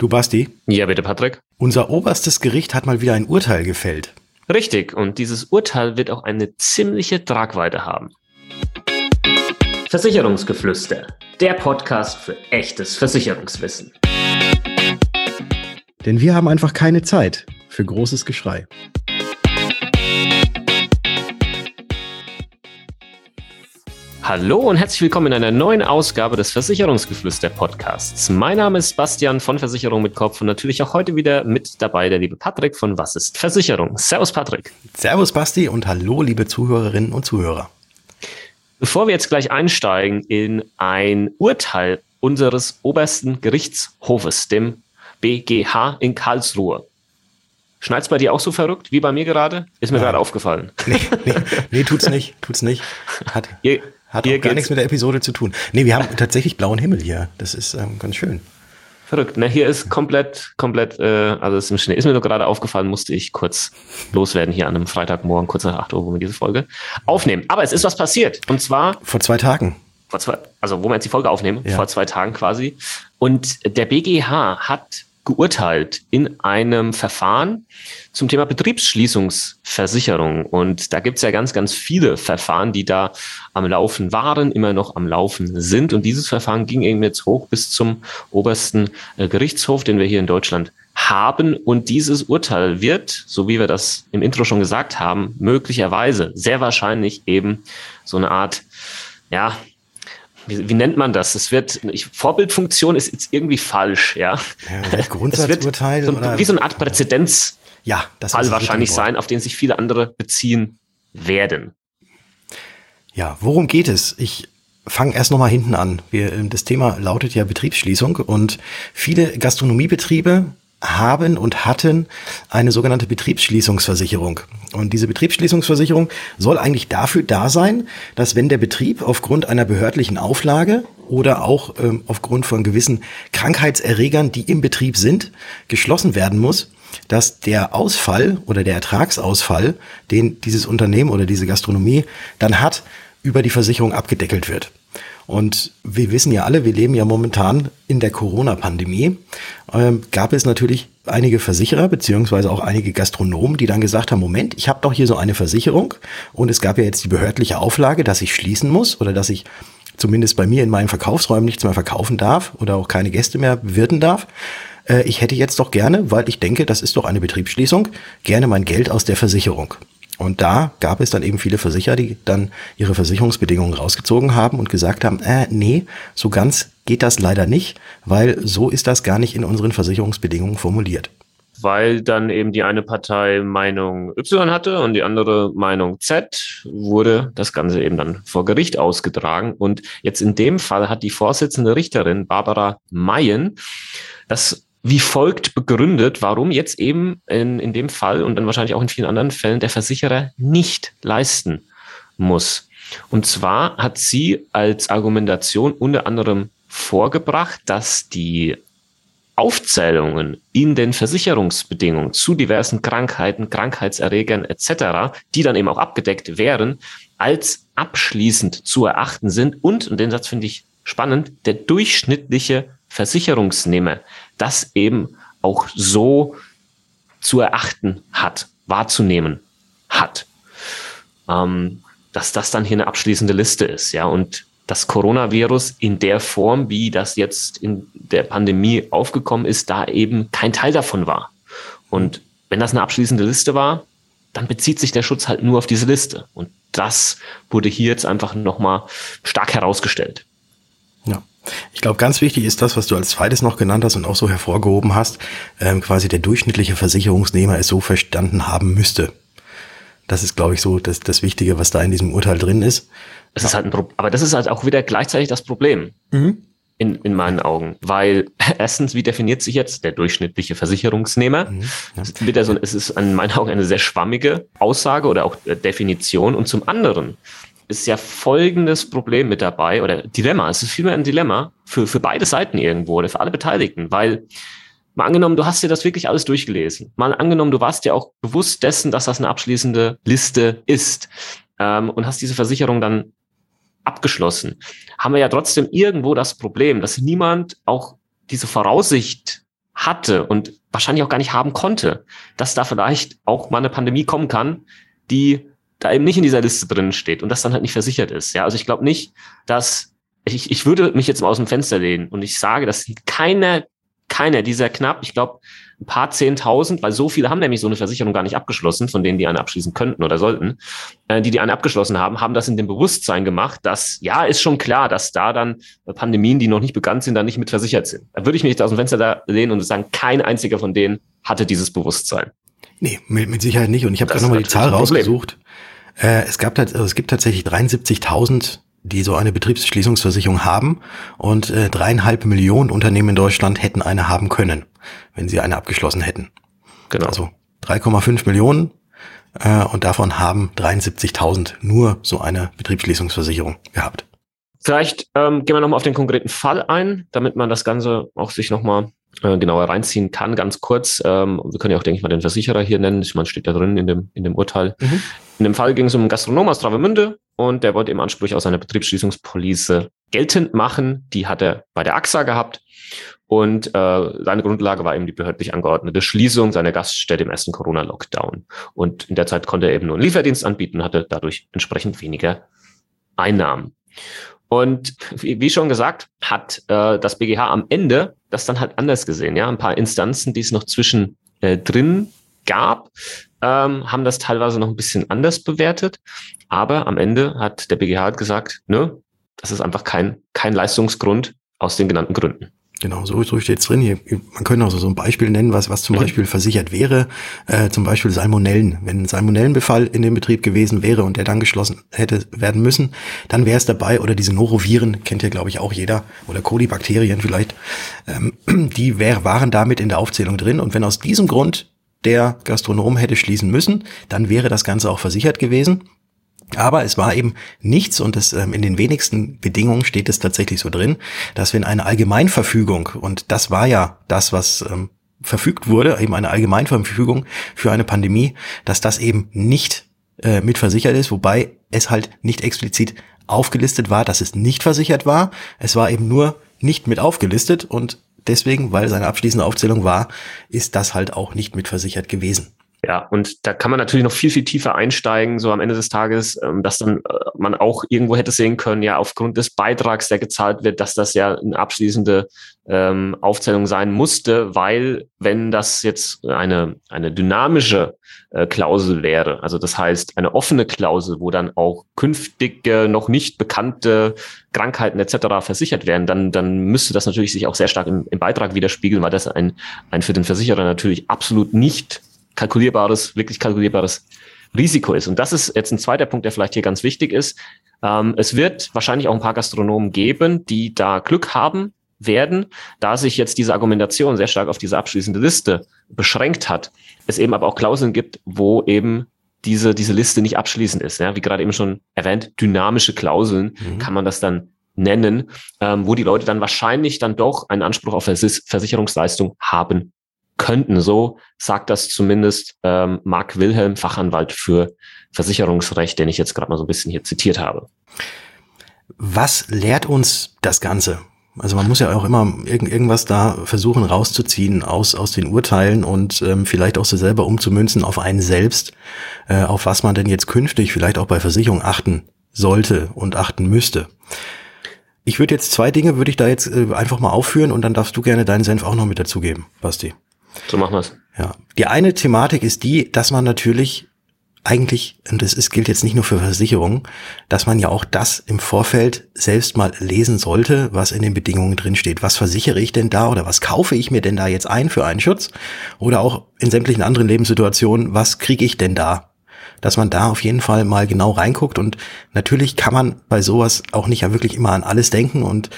Du Basti? Ja, bitte, Patrick. Unser oberstes Gericht hat mal wieder ein Urteil gefällt. Richtig, und dieses Urteil wird auch eine ziemliche Tragweite haben. Versicherungsgeflüster, der Podcast für echtes Versicherungswissen. Denn wir haben einfach keine Zeit für großes Geschrei. Hallo und herzlich willkommen in einer neuen Ausgabe des Versicherungsgeflüster Podcasts. Mein Name ist Bastian von Versicherung mit Kopf und natürlich auch heute wieder mit dabei der liebe Patrick von Was ist Versicherung? Servus Patrick. Servus Basti und hallo liebe Zuhörerinnen und Zuhörer. Bevor wir jetzt gleich einsteigen in ein Urteil unseres obersten Gerichtshofes, dem BGH in Karlsruhe, Schneid's bei dir auch so verrückt wie bei mir gerade? Ist mir gerade aufgefallen. Nee, nee, nee, tut's nicht, tut's nicht. Hat, ihr, hat auch gar nichts mit der Episode zu tun. Nee, wir haben tatsächlich blauen Himmel hier. Das ist ähm, ganz schön. Verrückt. Ne, hier ist komplett, komplett, äh, also ist im Schnee. Ist mir nur gerade aufgefallen, musste ich kurz loswerden hier an einem Freitagmorgen, kurz nach 8 Uhr, wo wir diese Folge aufnehmen. Aber es ist was passiert. Und zwar. Vor zwei Tagen. Vor zwei, also wo wir jetzt die Folge aufnehmen, ja. vor zwei Tagen quasi. Und der BGH hat geurteilt in einem Verfahren zum Thema Betriebsschließungsversicherung. Und da gibt es ja ganz, ganz viele Verfahren, die da am Laufen waren, immer noch am Laufen sind. Und dieses Verfahren ging eben jetzt hoch bis zum obersten äh, Gerichtshof, den wir hier in Deutschland haben. Und dieses Urteil wird, so wie wir das im Intro schon gesagt haben, möglicherweise, sehr wahrscheinlich eben so eine Art, ja, wie, wie nennt man das? Es wird, ich, Vorbildfunktion ist jetzt irgendwie falsch, ja. ja Grundsatzurteil. So, wie so eine Art Präzedenz. Ja, das Fall wahrscheinlich sein, auf den sich viele andere beziehen werden. Ja, worum geht es? Ich fange erst nochmal hinten an. Wir, das Thema lautet ja Betriebsschließung und viele Gastronomiebetriebe haben und hatten eine sogenannte Betriebsschließungsversicherung. Und diese Betriebsschließungsversicherung soll eigentlich dafür da sein, dass wenn der Betrieb aufgrund einer behördlichen Auflage oder auch ähm, aufgrund von gewissen Krankheitserregern, die im Betrieb sind, geschlossen werden muss, dass der Ausfall oder der Ertragsausfall, den dieses Unternehmen oder diese Gastronomie dann hat, über die Versicherung abgedeckelt wird. Und wir wissen ja alle, wir leben ja momentan in der Corona-Pandemie. Ähm, gab es natürlich einige Versicherer beziehungsweise auch einige Gastronomen, die dann gesagt haben, Moment, ich habe doch hier so eine Versicherung und es gab ja jetzt die behördliche Auflage, dass ich schließen muss oder dass ich zumindest bei mir in meinen Verkaufsräumen nichts mehr verkaufen darf oder auch keine Gäste mehr bewirten darf. Äh, ich hätte jetzt doch gerne, weil ich denke, das ist doch eine Betriebsschließung, gerne mein Geld aus der Versicherung. Und da gab es dann eben viele Versicherer, die dann ihre Versicherungsbedingungen rausgezogen haben und gesagt haben, äh, nee, so ganz geht das leider nicht, weil so ist das gar nicht in unseren Versicherungsbedingungen formuliert. Weil dann eben die eine Partei Meinung Y hatte und die andere Meinung Z, wurde das Ganze eben dann vor Gericht ausgetragen. Und jetzt in dem Fall hat die Vorsitzende Richterin Barbara Mayen das wie folgt begründet, warum jetzt eben in, in dem Fall und dann wahrscheinlich auch in vielen anderen Fällen der Versicherer nicht leisten muss. Und zwar hat sie als Argumentation unter anderem vorgebracht, dass die Aufzählungen in den Versicherungsbedingungen zu diversen Krankheiten, Krankheitserregern etc., die dann eben auch abgedeckt wären, als abschließend zu erachten sind und, und den Satz finde ich spannend, der durchschnittliche Versicherungsnehmer das eben auch so zu erachten hat, wahrzunehmen hat. Ähm, dass das dann hier eine abschließende Liste ist, ja, und das Coronavirus in der Form, wie das jetzt in der Pandemie aufgekommen ist, da eben kein Teil davon war. Und wenn das eine abschließende Liste war, dann bezieht sich der Schutz halt nur auf diese Liste. Und das wurde hier jetzt einfach nochmal stark herausgestellt. Ich glaube, ganz wichtig ist das, was du als zweites noch genannt hast und auch so hervorgehoben hast, ähm, quasi der durchschnittliche Versicherungsnehmer es so verstanden haben müsste. Das ist, glaube ich, so das, das Wichtige, was da in diesem Urteil drin ist. Das ist halt ein Pro aber das ist halt auch wieder gleichzeitig das Problem. Mhm. In, in meinen Augen. Weil erstens, wie definiert sich jetzt der durchschnittliche Versicherungsnehmer? Mhm, ja. So, es ist in meinen Augen eine sehr schwammige Aussage oder auch äh, Definition. Und zum anderen ist ja folgendes Problem mit dabei oder Dilemma. Es ist vielmehr ein Dilemma für, für beide Seiten irgendwo oder für alle Beteiligten, weil mal angenommen, du hast dir das wirklich alles durchgelesen. Mal angenommen, du warst dir auch bewusst dessen, dass das eine abschließende Liste ist ähm, und hast diese Versicherung dann abgeschlossen. Haben wir ja trotzdem irgendwo das Problem, dass niemand auch diese Voraussicht hatte und wahrscheinlich auch gar nicht haben konnte, dass da vielleicht auch mal eine Pandemie kommen kann, die da eben nicht in dieser Liste drin steht und das dann halt nicht versichert ist. Ja, also ich glaube nicht, dass ich, ich würde mich jetzt mal aus dem Fenster lehnen und ich sage, dass keiner, keiner dieser knapp, ich glaube, ein paar Zehntausend, weil so viele haben nämlich so eine Versicherung gar nicht abgeschlossen, von denen die eine abschließen könnten oder sollten, äh, die die eine abgeschlossen haben, haben das in dem Bewusstsein gemacht, dass, ja, ist schon klar, dass da dann Pandemien, die noch nicht bekannt sind, dann nicht mit versichert sind. Da würde ich mich aus dem Fenster da lehnen und sagen, kein einziger von denen hatte dieses Bewusstsein. Nee, mit, mit Sicherheit nicht. Und ich habe gerade nochmal die Zahl rausgesucht. Äh, es, gab, also es gibt tatsächlich 73.000 die so eine Betriebsschließungsversicherung haben und äh, dreieinhalb Millionen Unternehmen in Deutschland hätten eine haben können, wenn sie eine abgeschlossen hätten. Genau. Also 3,5 Millionen äh, und davon haben 73.000 nur so eine Betriebsschließungsversicherung gehabt. Vielleicht ähm, gehen wir nochmal auf den konkreten Fall ein, damit man das Ganze auch sich nochmal äh, genauer reinziehen kann. Ganz kurz, ähm, wir können ja auch, denke ich mal, den Versicherer hier nennen. Man steht da drin in dem, in dem Urteil. Mhm. In dem Fall ging es um einen Gastronom aus Travemünde und der wollte im Anspruch aus seiner Betriebsschließungspolice geltend machen. Die hat er bei der AXA gehabt. Und äh, seine Grundlage war eben die behördlich angeordnete Schließung seiner Gaststätte im ersten Corona-Lockdown. Und in der Zeit konnte er eben nur einen Lieferdienst anbieten, hatte dadurch entsprechend weniger Einnahmen. Und wie, schon gesagt, hat äh, das BGH am Ende das dann halt anders gesehen. Ja, ein paar Instanzen, die es noch zwischen äh, drin gab, ähm, haben das teilweise noch ein bisschen anders bewertet. Aber am Ende hat der BGH halt gesagt, ne, das ist einfach kein, kein Leistungsgrund aus den genannten Gründen. Genau, so, so steht es drin. Hier, man könnte auch so ein Beispiel nennen, was, was zum mhm. Beispiel versichert wäre. Äh, zum Beispiel Salmonellen. Wenn ein Salmonellenbefall in dem Betrieb gewesen wäre und der dann geschlossen hätte werden müssen, dann wäre es dabei. Oder diese Noroviren, kennt ja, glaube ich, auch jeder. Oder Kolibakterien vielleicht. Ähm, die wär, waren damit in der Aufzählung drin. Und wenn aus diesem Grund der Gastronom hätte schließen müssen, dann wäre das Ganze auch versichert gewesen. Aber es war eben nichts und es, ähm, in den wenigsten Bedingungen steht es tatsächlich so drin, dass wenn eine Allgemeinverfügung, und das war ja das, was ähm, verfügt wurde, eben eine Allgemeinverfügung für eine Pandemie, dass das eben nicht äh, mit versichert ist, wobei es halt nicht explizit aufgelistet war, dass es nicht versichert war. Es war eben nur nicht mit aufgelistet und deswegen, weil es eine abschließende Aufzählung war, ist das halt auch nicht mit versichert gewesen. Ja, und da kann man natürlich noch viel, viel tiefer einsteigen, so am Ende des Tages, ähm, dass dann äh, man auch irgendwo hätte sehen können, ja, aufgrund des Beitrags, der gezahlt wird, dass das ja eine abschließende ähm, Aufzählung sein musste, weil wenn das jetzt eine, eine dynamische äh, Klausel wäre, also das heißt eine offene Klausel, wo dann auch künftige, noch nicht bekannte Krankheiten etc. versichert werden, dann, dann müsste das natürlich sich auch sehr stark im, im Beitrag widerspiegeln, weil das ein, ein für den Versicherer natürlich absolut nicht kalkulierbares, wirklich kalkulierbares Risiko ist. Und das ist jetzt ein zweiter Punkt, der vielleicht hier ganz wichtig ist. Ähm, es wird wahrscheinlich auch ein paar Gastronomen geben, die da Glück haben werden, da sich jetzt diese Argumentation sehr stark auf diese abschließende Liste beschränkt hat. Es eben aber auch Klauseln gibt, wo eben diese, diese Liste nicht abschließend ist. Ja, wie gerade eben schon erwähnt, dynamische Klauseln mhm. kann man das dann nennen, ähm, wo die Leute dann wahrscheinlich dann doch einen Anspruch auf Versicherungsleistung haben könnten. So sagt das zumindest ähm, Mark Wilhelm, Fachanwalt für Versicherungsrecht, den ich jetzt gerade mal so ein bisschen hier zitiert habe. Was lehrt uns das Ganze? Also man muss ja auch immer irgend, irgendwas da versuchen rauszuziehen aus, aus den Urteilen und ähm, vielleicht auch so selber umzumünzen auf einen selbst, äh, auf was man denn jetzt künftig vielleicht auch bei Versicherung achten sollte und achten müsste. Ich würde jetzt zwei Dinge, würde ich da jetzt äh, einfach mal aufführen und dann darfst du gerne deinen Senf auch noch mit dazugeben, Basti. So machen wir's. Ja. Die eine Thematik ist die, dass man natürlich eigentlich, und das ist, gilt jetzt nicht nur für Versicherungen, dass man ja auch das im Vorfeld selbst mal lesen sollte, was in den Bedingungen drin steht. Was versichere ich denn da oder was kaufe ich mir denn da jetzt ein für einen Schutz? Oder auch in sämtlichen anderen Lebenssituationen, was kriege ich denn da? Dass man da auf jeden Fall mal genau reinguckt und natürlich kann man bei sowas auch nicht ja wirklich immer an alles denken und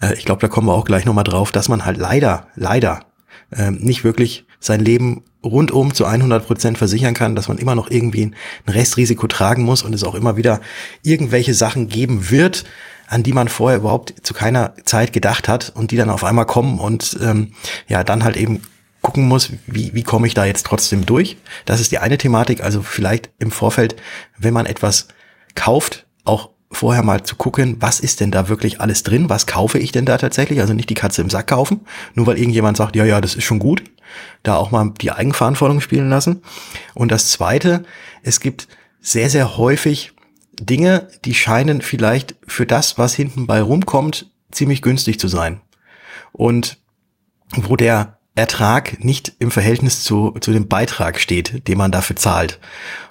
äh, ich glaube, da kommen wir auch gleich nochmal drauf, dass man halt leider, leider ähm, nicht wirklich sein Leben rundum zu 100 Prozent versichern kann, dass man immer noch irgendwie ein Restrisiko tragen muss und es auch immer wieder irgendwelche Sachen geben wird, an die man vorher überhaupt zu keiner Zeit gedacht hat und die dann auf einmal kommen und ähm, ja, dann halt eben gucken muss, wie, wie komme ich da jetzt trotzdem durch. Das ist die eine Thematik, also vielleicht im Vorfeld, wenn man etwas kauft, auch vorher mal zu gucken, was ist denn da wirklich alles drin, was kaufe ich denn da tatsächlich, also nicht die Katze im Sack kaufen, nur weil irgendjemand sagt, ja, ja, das ist schon gut, da auch mal die Eigenverantwortung spielen lassen. Und das Zweite, es gibt sehr, sehr häufig Dinge, die scheinen vielleicht für das, was hinten bei rumkommt, ziemlich günstig zu sein. Und wo der Ertrag nicht im Verhältnis zu, zu dem Beitrag steht, den man dafür zahlt.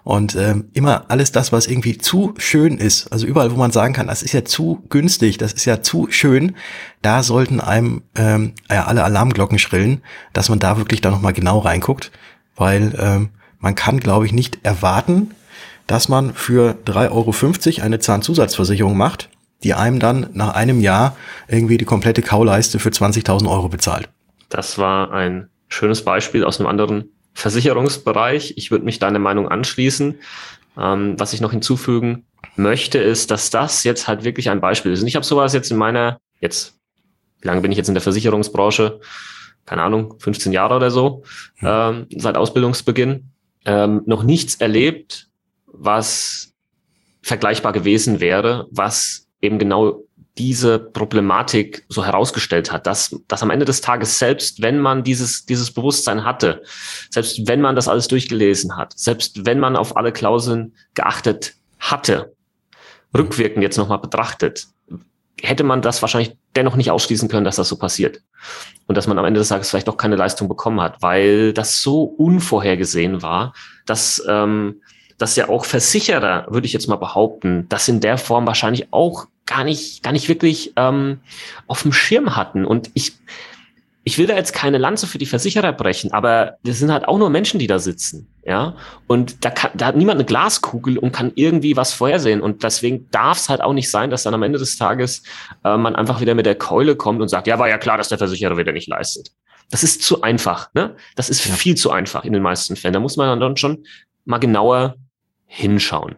Und ähm, immer alles das, was irgendwie zu schön ist, also überall, wo man sagen kann, das ist ja zu günstig, das ist ja zu schön, da sollten einem ähm, ja, alle Alarmglocken schrillen, dass man da wirklich da nochmal genau reinguckt, weil ähm, man kann, glaube ich, nicht erwarten, dass man für 3,50 Euro eine Zahnzusatzversicherung macht, die einem dann nach einem Jahr irgendwie die komplette Kauleiste für 20.000 Euro bezahlt. Das war ein schönes Beispiel aus einem anderen Versicherungsbereich. Ich würde mich deiner Meinung anschließen. Ähm, was ich noch hinzufügen möchte, ist, dass das jetzt halt wirklich ein Beispiel ist. Und ich habe sowas jetzt in meiner, jetzt, wie lange bin ich jetzt in der Versicherungsbranche? Keine Ahnung, 15 Jahre oder so, ähm, seit Ausbildungsbeginn, ähm, noch nichts erlebt, was vergleichbar gewesen wäre, was eben genau diese Problematik so herausgestellt hat, dass, dass am Ende des Tages, selbst wenn man dieses, dieses Bewusstsein hatte, selbst wenn man das alles durchgelesen hat, selbst wenn man auf alle Klauseln geachtet hatte, rückwirkend jetzt nochmal betrachtet, hätte man das wahrscheinlich dennoch nicht ausschließen können, dass das so passiert. Und dass man am Ende des Tages vielleicht doch keine Leistung bekommen hat, weil das so unvorhergesehen war, dass, ähm, dass ja auch Versicherer, würde ich jetzt mal behaupten, das in der Form wahrscheinlich auch gar nicht, gar nicht wirklich ähm, auf dem Schirm hatten. Und ich, ich will da jetzt keine Lanze für die Versicherer brechen, aber das sind halt auch nur Menschen, die da sitzen, ja. Und da, kann, da hat niemand eine Glaskugel und kann irgendwie was vorhersehen. Und deswegen darf es halt auch nicht sein, dass dann am Ende des Tages äh, man einfach wieder mit der Keule kommt und sagt, ja, war ja klar, dass der Versicherer wieder nicht leistet. Das ist zu einfach, ne? Das ist ja. viel zu einfach in den meisten Fällen. Da muss man dann schon mal genauer hinschauen.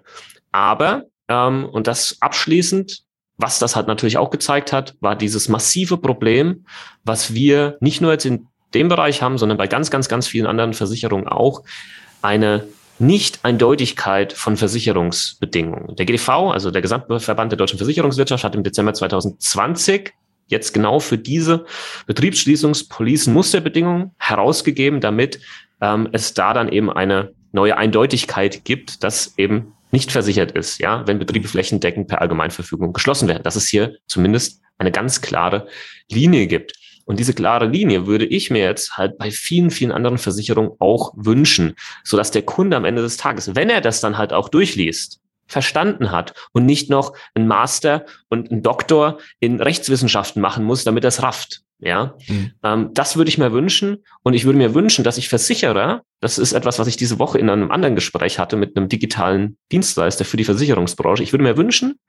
Aber, ähm, und das abschließend, was das halt natürlich auch gezeigt hat, war dieses massive Problem, was wir nicht nur jetzt in dem Bereich haben, sondern bei ganz, ganz, ganz vielen anderen Versicherungen auch, eine Nicht-Eindeutigkeit von Versicherungsbedingungen. Der GDV, also der Gesamtverband der deutschen Versicherungswirtschaft, hat im Dezember 2020 jetzt genau für diese Betriebsschließungspolicen Musterbedingungen herausgegeben, damit ähm, es da dann eben eine neue Eindeutigkeit gibt, dass eben nicht versichert ist, ja, wenn Betriebe flächendeckend per Allgemeinverfügung geschlossen werden. Dass es hier zumindest eine ganz klare Linie gibt. Und diese klare Linie würde ich mir jetzt halt bei vielen, vielen anderen Versicherungen auch wünschen, sodass der Kunde am Ende des Tages, wenn er das dann halt auch durchliest, verstanden hat und nicht noch einen Master und einen Doktor in Rechtswissenschaften machen muss, damit er es rafft. Ja, mhm. ähm, das würde ich mir wünschen. Und ich würde mir wünschen, dass ich Versicherer, das ist etwas, was ich diese Woche in einem anderen Gespräch hatte mit einem digitalen Dienstleister für die Versicherungsbranche. Ich würde mir wünschen,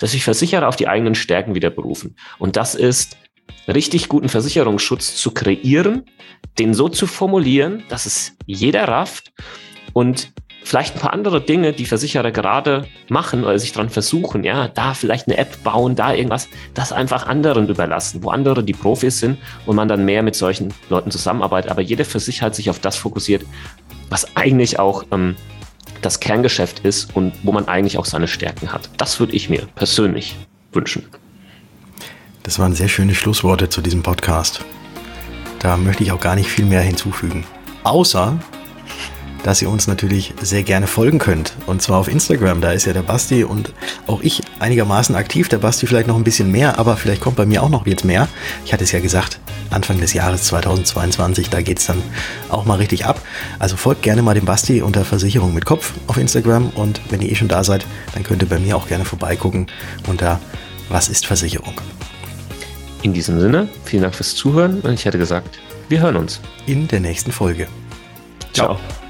dass sich Versicherer auf die eigenen Stärken wieder berufen. Und das ist, richtig guten Versicherungsschutz zu kreieren, den so zu formulieren, dass es jeder rafft und vielleicht ein paar andere Dinge, die Versicherer gerade machen oder sich dran versuchen, ja, da vielleicht eine App bauen, da irgendwas, das einfach anderen überlassen, wo andere die Profis sind und man dann mehr mit solchen Leuten zusammenarbeitet. Aber jeder für sich halt sich auf das fokussiert, was eigentlich auch ähm, das Kerngeschäft ist und wo man eigentlich auch seine Stärken hat. Das würde ich mir persönlich wünschen. Das waren sehr schöne Schlussworte zu diesem Podcast. Da möchte ich auch gar nicht viel mehr hinzufügen. Außer, dass ihr uns natürlich sehr gerne folgen könnt. Und zwar auf Instagram, da ist ja der Basti und auch ich einigermaßen aktiv. Der Basti vielleicht noch ein bisschen mehr, aber vielleicht kommt bei mir auch noch jetzt mehr. Ich hatte es ja gesagt, Anfang des Jahres 2022, da geht es dann auch mal richtig ab. Also folgt gerne mal dem Basti unter Versicherung mit Kopf auf Instagram und wenn ihr eh schon da seid, dann könnt ihr bei mir auch gerne vorbeigucken unter Was ist Versicherung. In diesem Sinne, vielen Dank fürs Zuhören und ich hätte gesagt, wir hören uns. In der nächsten Folge. Ciao. Ciao.